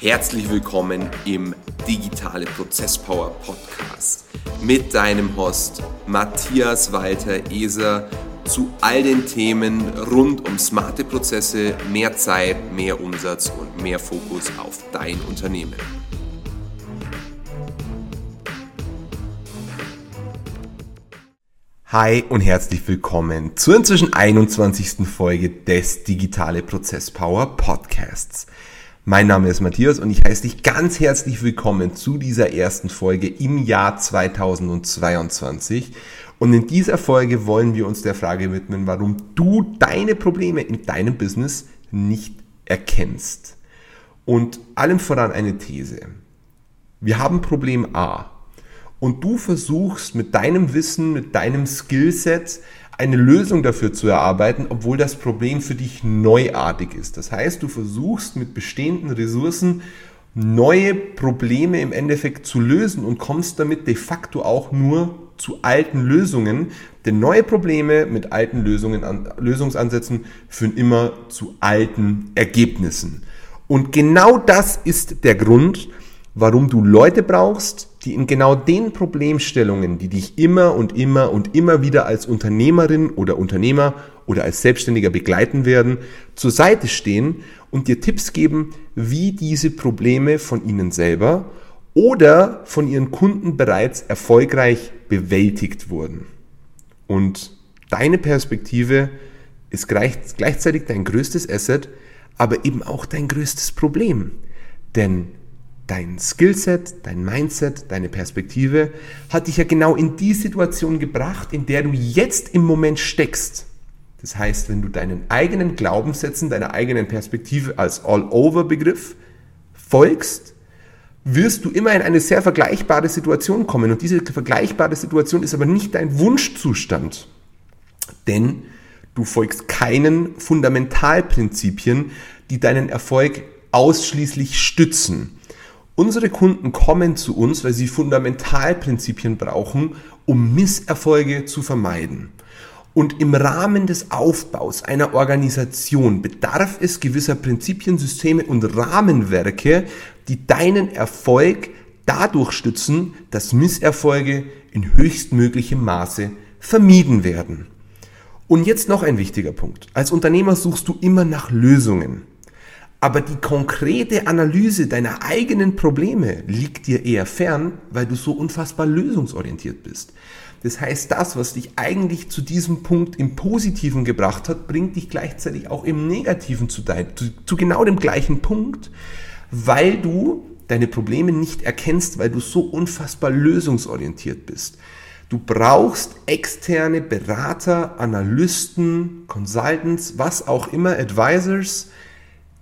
Herzlich willkommen im Digitale Prozesspower Podcast mit deinem Host Matthias Walter Eser zu all den Themen rund um smarte Prozesse, mehr Zeit, mehr Umsatz und mehr Fokus auf dein Unternehmen. Hi und herzlich willkommen zur inzwischen 21. Folge des Digitale Prozesspower Podcasts. Mein Name ist Matthias und ich heiße dich ganz herzlich willkommen zu dieser ersten Folge im Jahr 2022. Und in dieser Folge wollen wir uns der Frage widmen, warum du deine Probleme in deinem Business nicht erkennst. Und allem voran eine These. Wir haben Problem A. Und du versuchst mit deinem Wissen, mit deinem Skillset eine Lösung dafür zu erarbeiten, obwohl das Problem für dich neuartig ist. Das heißt, du versuchst mit bestehenden Ressourcen neue Probleme im Endeffekt zu lösen und kommst damit de facto auch nur zu alten Lösungen, denn neue Probleme mit alten Lösungen, Lösungsansätzen führen immer zu alten Ergebnissen. Und genau das ist der Grund, warum du Leute brauchst, die in genau den Problemstellungen, die dich immer und immer und immer wieder als Unternehmerin oder Unternehmer oder als Selbstständiger begleiten werden, zur Seite stehen und dir Tipps geben, wie diese Probleme von ihnen selber oder von ihren Kunden bereits erfolgreich bewältigt wurden. Und deine Perspektive ist gleichzeitig dein größtes Asset, aber eben auch dein größtes Problem. Denn dein Skillset, dein Mindset, deine Perspektive hat dich ja genau in die Situation gebracht, in der du jetzt im Moment steckst. Das heißt, wenn du deinen eigenen Glaubenssätzen, deiner eigenen Perspektive als All-Over-Begriff folgst, wirst du immer in eine sehr vergleichbare Situation kommen. Und diese vergleichbare Situation ist aber nicht dein Wunschzustand. Denn du folgst keinen Fundamentalprinzipien, die deinen Erfolg ausschließlich stützen. Unsere Kunden kommen zu uns, weil sie Fundamentalprinzipien brauchen, um Misserfolge zu vermeiden. Und im Rahmen des Aufbaus einer Organisation bedarf es gewisser Prinzipien, Systeme und Rahmenwerke, die deinen Erfolg dadurch stützen, dass Misserfolge in höchstmöglichem Maße vermieden werden. Und jetzt noch ein wichtiger Punkt. Als Unternehmer suchst du immer nach Lösungen. Aber die konkrete Analyse deiner eigenen Probleme liegt dir eher fern, weil du so unfassbar lösungsorientiert bist. Das heißt, das, was dich eigentlich zu diesem Punkt im Positiven gebracht hat, bringt dich gleichzeitig auch im Negativen zu, dein, zu, zu genau dem gleichen Punkt, weil du deine Probleme nicht erkennst, weil du so unfassbar lösungsorientiert bist. Du brauchst externe Berater, Analysten, Consultants, was auch immer, Advisors,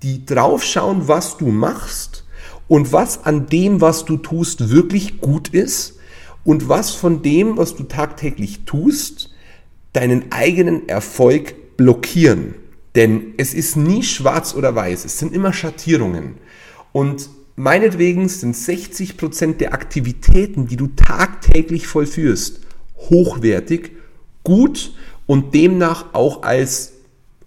die draufschauen, was du machst und was an dem, was du tust, wirklich gut ist und was von dem, was du tagtäglich tust, deinen eigenen Erfolg blockieren. Denn es ist nie schwarz oder weiß, es sind immer Schattierungen. Und meinetwegen sind 60% der Aktivitäten, die du tagtäglich vollführst, hochwertig, gut und demnach auch als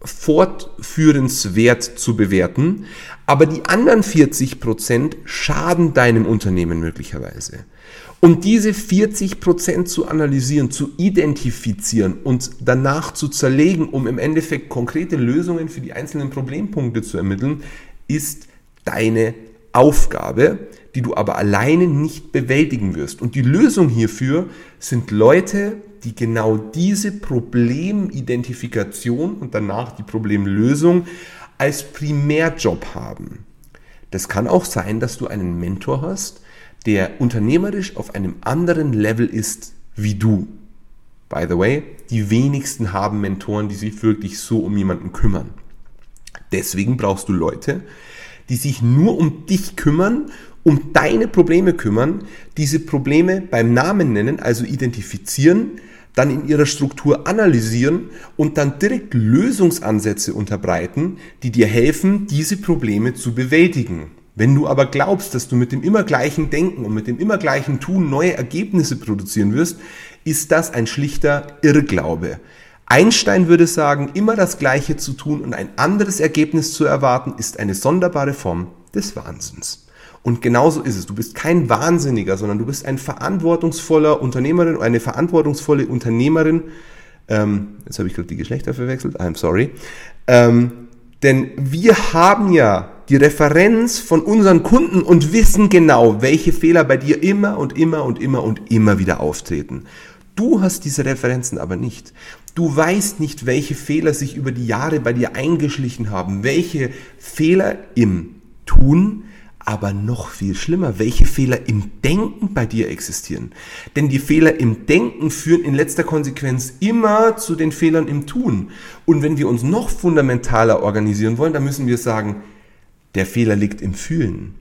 fortführenswert zu bewerten, aber die anderen 40 Prozent schaden deinem Unternehmen möglicherweise. Und diese 40 Prozent zu analysieren, zu identifizieren und danach zu zerlegen, um im Endeffekt konkrete Lösungen für die einzelnen Problempunkte zu ermitteln, ist deine Aufgabe, die du aber alleine nicht bewältigen wirst. Und die Lösung hierfür sind Leute, die genau diese Problemidentifikation und danach die Problemlösung als Primärjob haben. Das kann auch sein, dass du einen Mentor hast, der unternehmerisch auf einem anderen Level ist wie du. By the way, die wenigsten haben Mentoren, die sich wirklich so um jemanden kümmern. Deswegen brauchst du Leute, die sich nur um dich kümmern, um deine Probleme kümmern, diese Probleme beim Namen nennen, also identifizieren, dann in ihrer Struktur analysieren und dann direkt Lösungsansätze unterbreiten, die dir helfen, diese Probleme zu bewältigen. Wenn du aber glaubst, dass du mit dem immer gleichen Denken und mit dem immer gleichen Tun neue Ergebnisse produzieren wirst, ist das ein schlichter Irrglaube. Einstein würde sagen, immer das Gleiche zu tun und ein anderes Ergebnis zu erwarten, ist eine sonderbare Form des Wahnsinns. Und genauso ist es. Du bist kein Wahnsinniger, sondern du bist ein verantwortungsvoller Unternehmerin oder eine verantwortungsvolle Unternehmerin. Ähm, jetzt habe ich gerade die Geschlechter verwechselt. I'm sorry. Ähm, denn wir haben ja die Referenz von unseren Kunden und wissen genau, welche Fehler bei dir immer und immer und immer und immer wieder auftreten. Du hast diese Referenzen aber nicht. Du weißt nicht, welche Fehler sich über die Jahre bei dir eingeschlichen haben, welche Fehler im Tun, aber noch viel schlimmer, welche Fehler im Denken bei dir existieren. Denn die Fehler im Denken führen in letzter Konsequenz immer zu den Fehlern im Tun. Und wenn wir uns noch fundamentaler organisieren wollen, dann müssen wir sagen, der Fehler liegt im Fühlen.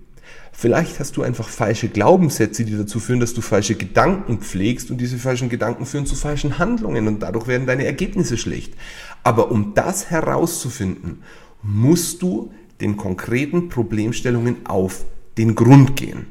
Vielleicht hast du einfach falsche Glaubenssätze, die dazu führen, dass du falsche Gedanken pflegst und diese falschen Gedanken führen zu falschen Handlungen und dadurch werden deine Ergebnisse schlecht. Aber um das herauszufinden, musst du den konkreten Problemstellungen auf den Grund gehen.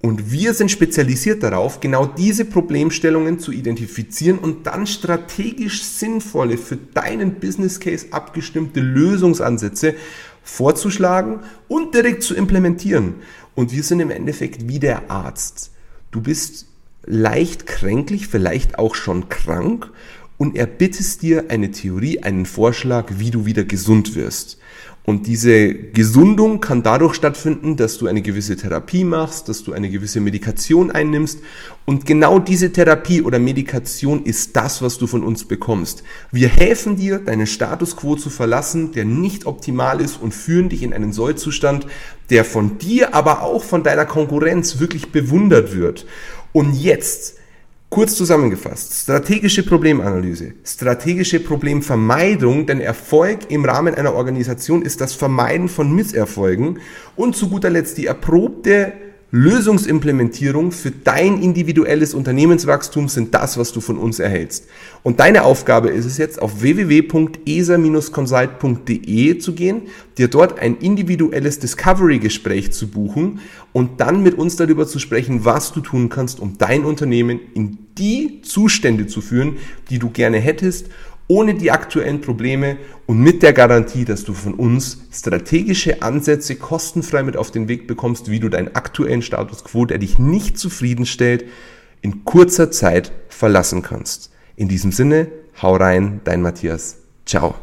Und wir sind spezialisiert darauf, genau diese Problemstellungen zu identifizieren und dann strategisch sinnvolle, für deinen Business Case abgestimmte Lösungsansätze vorzuschlagen und direkt zu implementieren. Und wir sind im Endeffekt wie der Arzt. Du bist leicht kränklich, vielleicht auch schon krank und er bittet dir eine Theorie, einen Vorschlag, wie du wieder gesund wirst. Und diese Gesundung kann dadurch stattfinden, dass du eine gewisse Therapie machst, dass du eine gewisse Medikation einnimmst. Und genau diese Therapie oder Medikation ist das, was du von uns bekommst. Wir helfen dir, deinen Status quo zu verlassen, der nicht optimal ist und führen dich in einen Sollzustand, der von dir, aber auch von deiner Konkurrenz wirklich bewundert wird. Und jetzt Kurz zusammengefasst, strategische Problemanalyse, strategische Problemvermeidung, denn Erfolg im Rahmen einer Organisation ist das Vermeiden von Misserfolgen und zu guter Letzt die erprobte Lösungsimplementierung für dein individuelles Unternehmenswachstum sind das, was du von uns erhältst. Und deine Aufgabe ist es jetzt, auf www.esa-consult.de zu gehen, dir dort ein individuelles Discovery-Gespräch zu buchen und dann mit uns darüber zu sprechen, was du tun kannst, um dein Unternehmen in die Zustände zu führen, die du gerne hättest ohne die aktuellen Probleme und mit der Garantie, dass du von uns strategische Ansätze kostenfrei mit auf den Weg bekommst, wie du deinen aktuellen Status quo, der dich nicht zufriedenstellt, in kurzer Zeit verlassen kannst. In diesem Sinne, hau rein, dein Matthias. Ciao.